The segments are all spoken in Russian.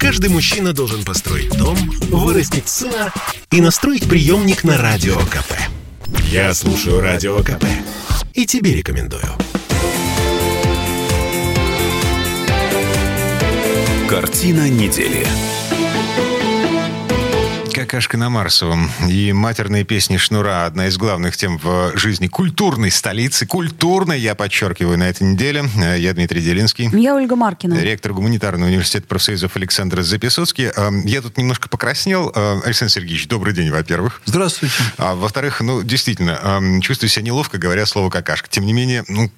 Каждый мужчина должен построить дом, вырастить сына и настроить приемник на Радио КП. Я слушаю Радио КП и тебе рекомендую. Картина недели какашка на Марсовом и матерные песни Шнура одна из главных тем в жизни культурной столицы. Культурной, я подчеркиваю, на этой неделе. Я Дмитрий Делинский. Я Ольга Маркина. Ректор гуманитарного университета профсоюзов Александр Записоцкий. Эм, я тут немножко покраснел. Э, Александр Сергеевич, добрый день, во-первых. Здравствуйте. А во-вторых, ну, действительно, эм, чувствую себя неловко, говоря слово какашка. Тем не менее, ну,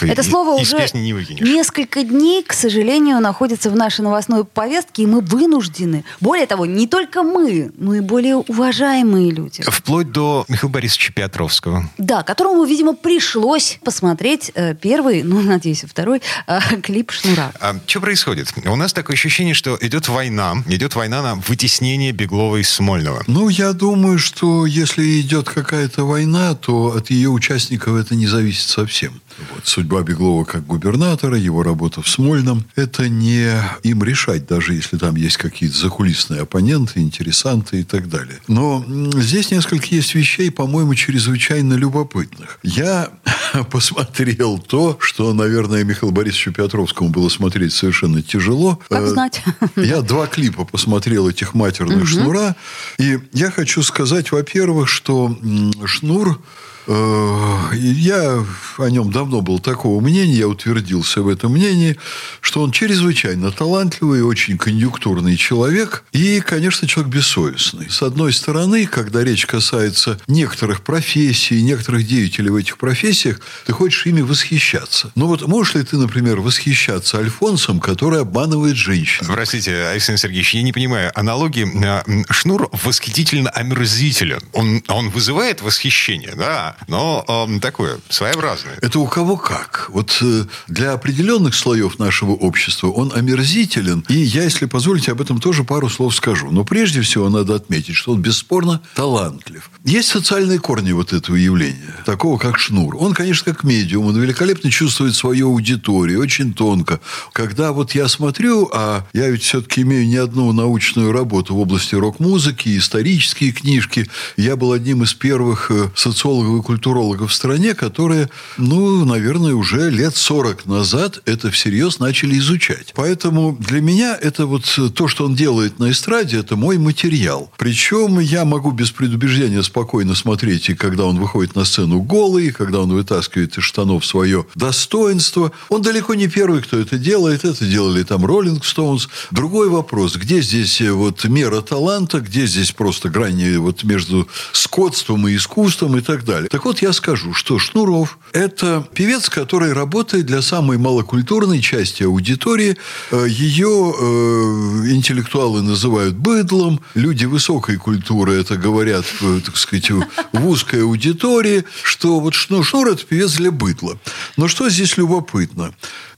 это слово из уже песни не выкинешь. несколько дней, к сожалению, находится в нашей новостной повестке, и мы вынуждены. Более того, не только мы, но и более уважаемые люди. Вплоть до Михаила Борисовича Петровского. Да, которому, видимо, пришлось посмотреть э, первый, ну, надеюсь, второй э, клип Шнура. А, что происходит? У нас такое ощущение, что идет война. Идет война на вытеснение Беглова из Смольного. Ну, я думаю, что если идет какая-то война, то от ее участников это не зависит совсем. Вот. Судьба Беглова как губернатора, его работа в Смольном, это не им решать, даже если там есть какие-то закулисные оппоненты, интересанты и так далее. Но здесь несколько есть вещей, по-моему, чрезвычайно любопытных. Я посмотрел то, что, наверное, Михаилу Борисовичу Петровскому было смотреть совершенно тяжело. Как знать. Я два клипа посмотрел этих матерных угу. шнура. И я хочу сказать, во-первых, что шнур Э, я о нем давно был такого мнения, я утвердился в этом мнении, что он чрезвычайно талантливый, очень конъюнктурный человек и, конечно, человек бессовестный. С одной стороны, когда речь касается некоторых профессий, некоторых деятелей в этих профессиях, ты хочешь ими восхищаться. Но вот можешь ли ты, например, восхищаться Альфонсом, который обманывает женщин? Простите, Александр Сергеевич, я не понимаю, аналогии. Э, Шнур восхитительно омерзителен. Он, он вызывает восхищение, да, но э, такое, своеобразное. Это у кого как. Вот э, для определенных слоев нашего общества он омерзителен. И я, если позволите, об этом тоже пару слов скажу. Но прежде всего надо отметить, что он бесспорно талантлив. Есть социальные корни вот этого явления, такого как Шнур. Он, конечно, как медиум, он великолепно чувствует свою аудиторию, очень тонко. Когда вот я смотрю, а я ведь все-таки имею не одну научную работу в области рок-музыки, исторические книжки. Я был одним из первых э, социологов культурологов в стране, которые, ну, наверное, уже лет 40 назад это всерьез начали изучать. Поэтому для меня это вот то, что он делает на эстраде, это мой материал. Причем я могу без предубеждения спокойно смотреть, и когда он выходит на сцену голый, и когда он вытаскивает из штанов свое достоинство. Он далеко не первый, кто это делает. Это делали там Роллинг Стоунс. Другой вопрос, где здесь вот мера таланта, где здесь просто грани вот между скотством и искусством и так далее. Так вот, я скажу, что Шнуров – это певец, который работает для самой малокультурной части аудитории. Э, Ее э, интеллектуалы называют быдлом. Люди высокой культуры это говорят, э, так сказать, в узкой аудитории, что вот Шнур, Шнур – это певец для быдла. Но что здесь любопытно?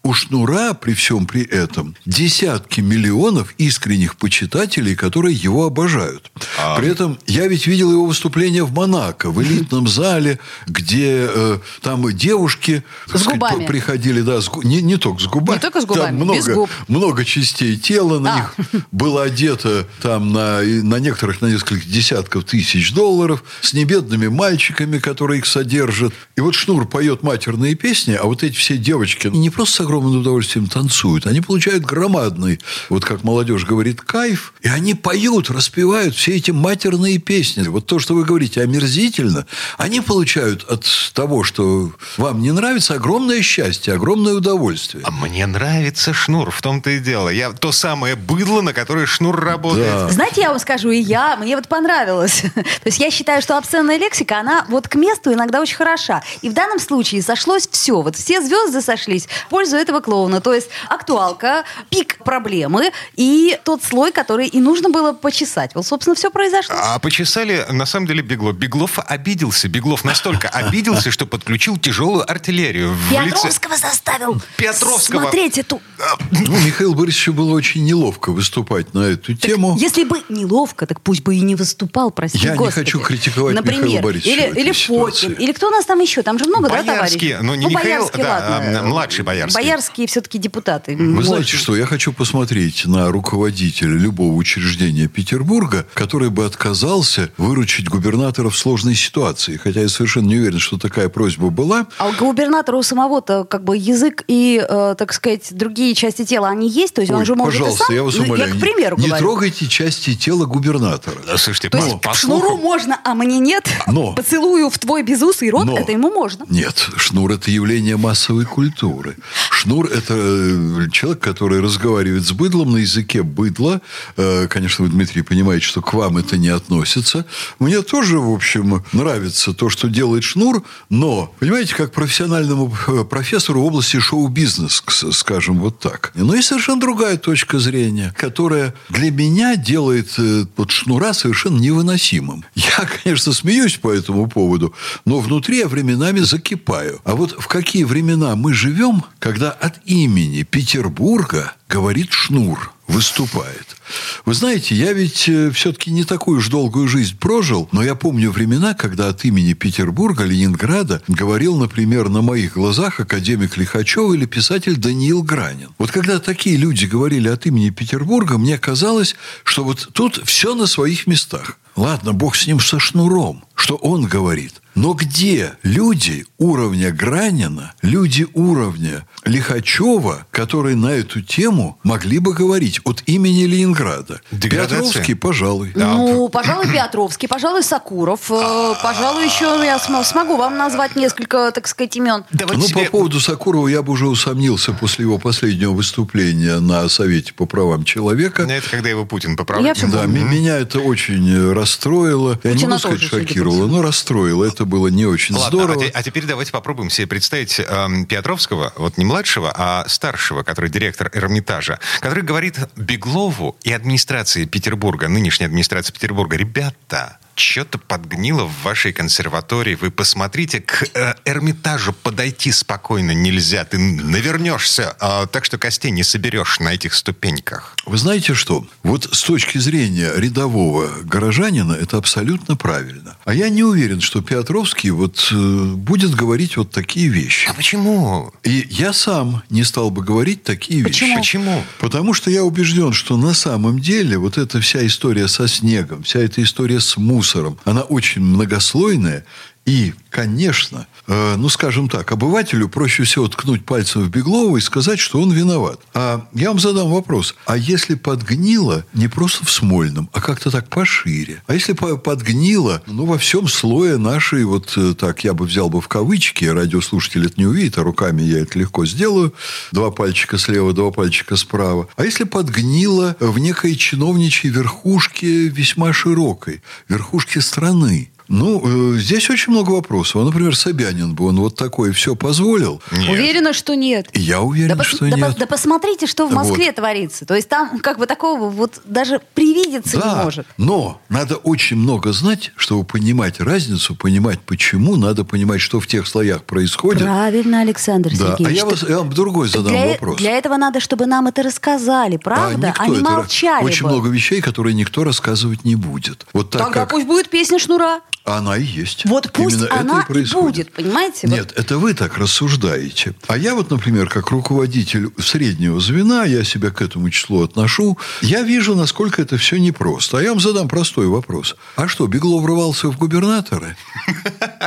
У Шнура при всем при этом десятки миллионов искренних почитателей, которые его обожают. А... При этом я ведь видел его выступление в Монако, в элитном зале, где э, там девушки с сказать, губами. приходили, да, с, не, не только с губами. Не только с губами, там много, без губ. много частей тела на а. них было одето там на, на некоторых на несколько десятков тысяч долларов, с небедными мальчиками, которые их содержат. И вот Шнур поет матерные песни, а вот эти все девочки не просто с огромным удовольствием танцуют. Они получают громадный, вот как молодежь говорит, кайф. И они поют, распевают все эти матерные песни. Вот то, что вы говорите, омерзительно. Они получают от того, что вам не нравится, огромное счастье, огромное удовольствие. А мне нравится шнур, в том-то и дело. Я то самое быдло, на которое шнур работает. Да. Знаете, я вам скажу, и я, мне вот понравилось. То есть я считаю, что обсценная лексика, она вот к месту иногда очень хороша. И в данном случае сошлось все. Вот все звезды сошлись в пользу этого клоуна. То есть актуалка, пик проблемы и тот слой, который и нужно было почесать. Вот, собственно, все произошло. А почесали, на самом деле, Беглов. Беглов обиделся. Беглов настолько обиделся, что подключил тяжелую артиллерию. Петровского заставил Петровского. смотреть эту... Ну, Михаил Борисовичу было очень неловко выступать на эту тему. Если бы неловко, так пусть бы и не выступал, прости Я господи. не хочу критиковать Например, Михаила Борисовича Или, или Фокин, или кто у нас там еще? Там же много, Боярский, да, товарищей? ну не ну, Михаил, Боярский, да, ладно. а, младший Боярский. Боярский мерзкие все-таки депутаты. Вы знаете что, я хочу посмотреть на руководителя любого учреждения Петербурга, который бы отказался выручить губернатора в сложной ситуации. Хотя я совершенно не уверен, что такая просьба была. А у губернатора у самого-то как бы язык и, э, так сказать, другие части тела, они есть? То есть он Ой, же может и пожалуйста, сам... я вас Ну, умоляю, Я, к примеру, не, не трогайте части тела губернатора. Да, Слушайте, То есть по к шнуру слухам- можно, а мне нет? Но. Поцелую в твой безусый рот, Но. это ему можно. Нет, шнур – это явление массовой культуры. Шнур – это э, человек, который разговаривает с быдлом на языке быдла. Э, Конечно, вы, Дмитрий, понимаете, что к вам это не относится. Мне тоже, в общем, нравится то, что делает шнур, но, понимаете, как профессиональному э, профессору в области шоу-бизнес, скажем вот так. Но есть совершенно другая точка зрения, которая для меня делает вот шнура совершенно невыносимым. Я, конечно, смеюсь по этому поводу, но внутри я временами закипаю. А вот в какие времена мы живем, когда от имени Петербурга говорит шнур, выступает. Вы знаете, я ведь все-таки не такую уж долгую жизнь прожил, но я помню времена, когда от имени Петербурга, Ленинграда говорил, например, на моих глазах академик Лихачев или писатель Даниил Гранин. Вот когда такие люди говорили от имени Петербурга, мне казалось, что вот тут все на своих местах. Ладно, бог с ним со шнуром, что он говорит. Но где люди уровня Гранина, люди уровня Лихачева, которые на эту тему могли бы говорить от имени Ленинграда? Деградация? Петровский, пожалуй. Ну, пожалуй, Петровский, пожалуй, Сакуров. э, Пожалуй, еще я см- смогу вам назвать несколько, так сказать, имен. Давайте ну, себе- по поводу Сакурова я бы уже усомнился после его последнего выступления на Совете по правам человека. Это когда его Путин поправил. Да, меня это очень расстроило. Я не могу сказать, шокировало, но расстроило. Это было не очень Ладно, здорово. а, а теперь давайте попробуем себе представить эм, Петровского, вот не младшего, а старшего, который директор Эрмитажа, который говорит Беглову и администрации Петербурга, нынешней администрации Петербурга, ребята, что-то подгнило в вашей консерватории. Вы посмотрите, к э, Эрмитажу подойти спокойно нельзя. Ты навернешься, а, так что костей не соберешь на этих ступеньках. Вы знаете что? Вот с точки зрения рядового горожанина это абсолютно правильно. А я не уверен, что Петровский вот э, будет говорить вот такие вещи. А почему? И я сам не стал бы говорить такие Почему? вещи. Почему? Потому что я убежден, что на самом деле вот эта вся история со снегом, вся эта история с мусором, она очень многослойная. И, конечно, э, ну, скажем так, обывателю проще всего ткнуть пальцем в Беглова и сказать, что он виноват. А я вам задам вопрос. А если подгнило не просто в Смольном, а как-то так пошире? А если по- подгнило, ну, во всем слое нашей, вот э, так, я бы взял бы в кавычки, радиослушатель это не увидит, а руками я это легко сделаю. Два пальчика слева, два пальчика справа. А если подгнило в некой чиновничьей верхушке весьма широкой, верхушке страны? Ну, э, здесь очень много вопросов. А, например, Собянин бы он вот такое все позволил. Нет. Уверена, что нет. И я уверен, Да, что да нет. да посмотрите, что в Вот. Москве творится. То есть там как бы такого вот даже привидеться не может. но надо очень много знать, чтобы понимать разницу, понимать почему, надо понимать, что в тех слоях происходит. Правильно, Александр Да. А Сергеевич. я, вас, я вам другой задам для, вопрос. для этого надо, чтобы нам это рассказали, правда? никто а не это- молчали Очень бы. много вещей, которые никто рассказывать не будет. Вот так Тогда как пусть будет песня Шнура. Она и есть. Вот пусть Именно это она и происходит. будет, понимаете? Нет, это вы так рассуждаете. А я вот, например, как руководитель среднего звена, я себя к этому числу отношу, я вижу, насколько это все непросто. А я вам задам простой вопрос. А что, Беглов врывался в губернаторы?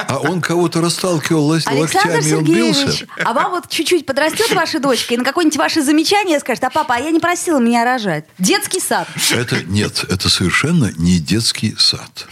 А он кого-то расталкивал Александр локтями, он Сергеевич, бился? а вам вот чуть-чуть подрастет ваша дочка и на какое-нибудь ваше замечание скажет, а папа, а я не просила меня рожать. Детский сад. Это нет, это совершенно не детский сад.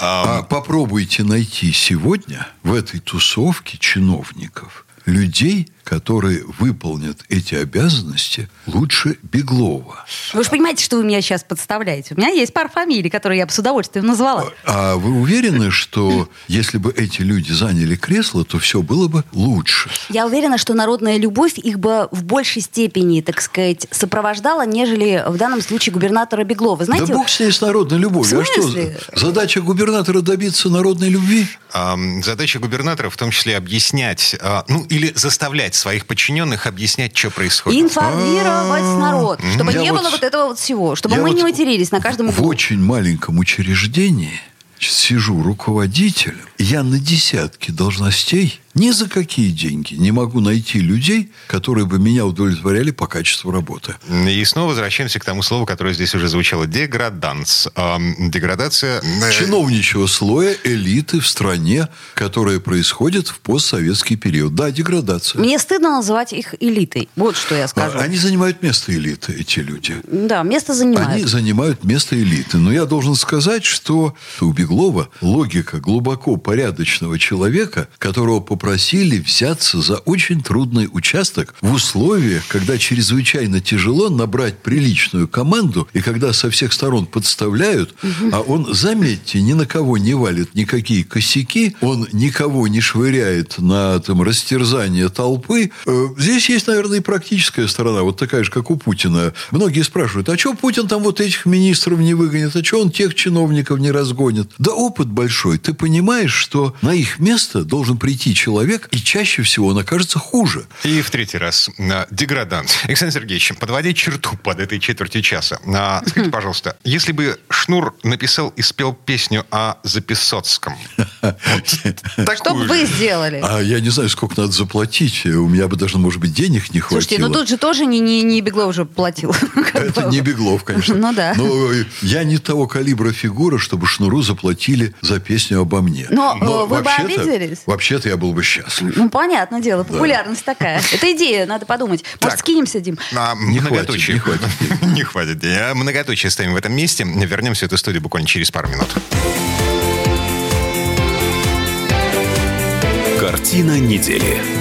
А попробуйте найти сегодня в этой тусовке чиновников людей, которые выполнят эти обязанности лучше Беглова. Вы же понимаете, что вы меня сейчас подставляете. У меня есть пара фамилий, которые я бы с удовольствием назвала. А вы уверены, что если бы эти люди заняли кресло, то все было бы лучше? Я уверена, что народная любовь их бы в большей степени, так сказать, сопровождала, нежели в данном случае губернатора Беглова. Знаете, да бог с ней с народной любовью. А что, задача губернатора добиться народной любви? Ам, Задача губернатора в том числе объяснять, а, ну или заставлять своих подчиненных объяснять, что происходит. информировать народ, чтобы А, не было вот этого вот всего, чтобы мы не матерились на каждом В очень маленьком учреждении сижу руководителем, я на десятки должностей ни за какие деньги не могу найти людей, которые бы меня удовлетворяли по качеству работы. И снова возвращаемся к тому слову, которое здесь уже звучало. Деграданс. Эм, деградация... э, Чиновничьего слоя элиты в стране, которая происходит в постсоветский период. Да, деградация. Мне стыдно называть их элитой. Вот что я скажу. А Они занимают место элиты, эти люди. Да, место занимают. Они занимают место элиты. Но я должен сказать, что у Беглова логика глубоко порядочного человека, которого попросили взяться за очень трудный участок в условиях, когда чрезвычайно тяжело набрать приличную команду, и когда со всех сторон подставляют, а он, заметьте, ни на кого не валит никакие косяки, он никого не швыряет на там, растерзание толпы. Э, Здесь есть, наверное, и практическая сторона, вот такая же, как у Путина. Многие спрашивают, а что Путин там вот этих министров не выгонит, а что он тех чиновников не разгонит? Да опыт большой. Ты понимаешь, что на их место должен прийти человек, и чаще всего он окажется хуже. И в третий раз. а, Деграданс. Александр Сергеевич, подводя черту под этой четверти часа. а, Скажите, пожалуйста, если бы Шнур написал и спел песню о Записоцком, Что бы вы сделали? А я не знаю, сколько надо заплатить. У меня бы даже, может быть, денег не хватило. Слушайте, ну тут же тоже не, не, не Беглов уже платил. Это не Беглов, конечно. Ну да. Но я не того калибра фигура, чтобы Шнуру заплатили за песню обо мне. Но, э, вы бы вообще-то- обиделись? Вообще-то я был бы счастлив. Ну, понятное дело, популярность такая. Это идея, надо подумать. Может, Так. скинемся, Дим? а, Не хватит, многоточие. не хватит. Не хватит. Многоточие ставим в этом месте. Вернемся в эту студию буквально через пару минут. Картина недели.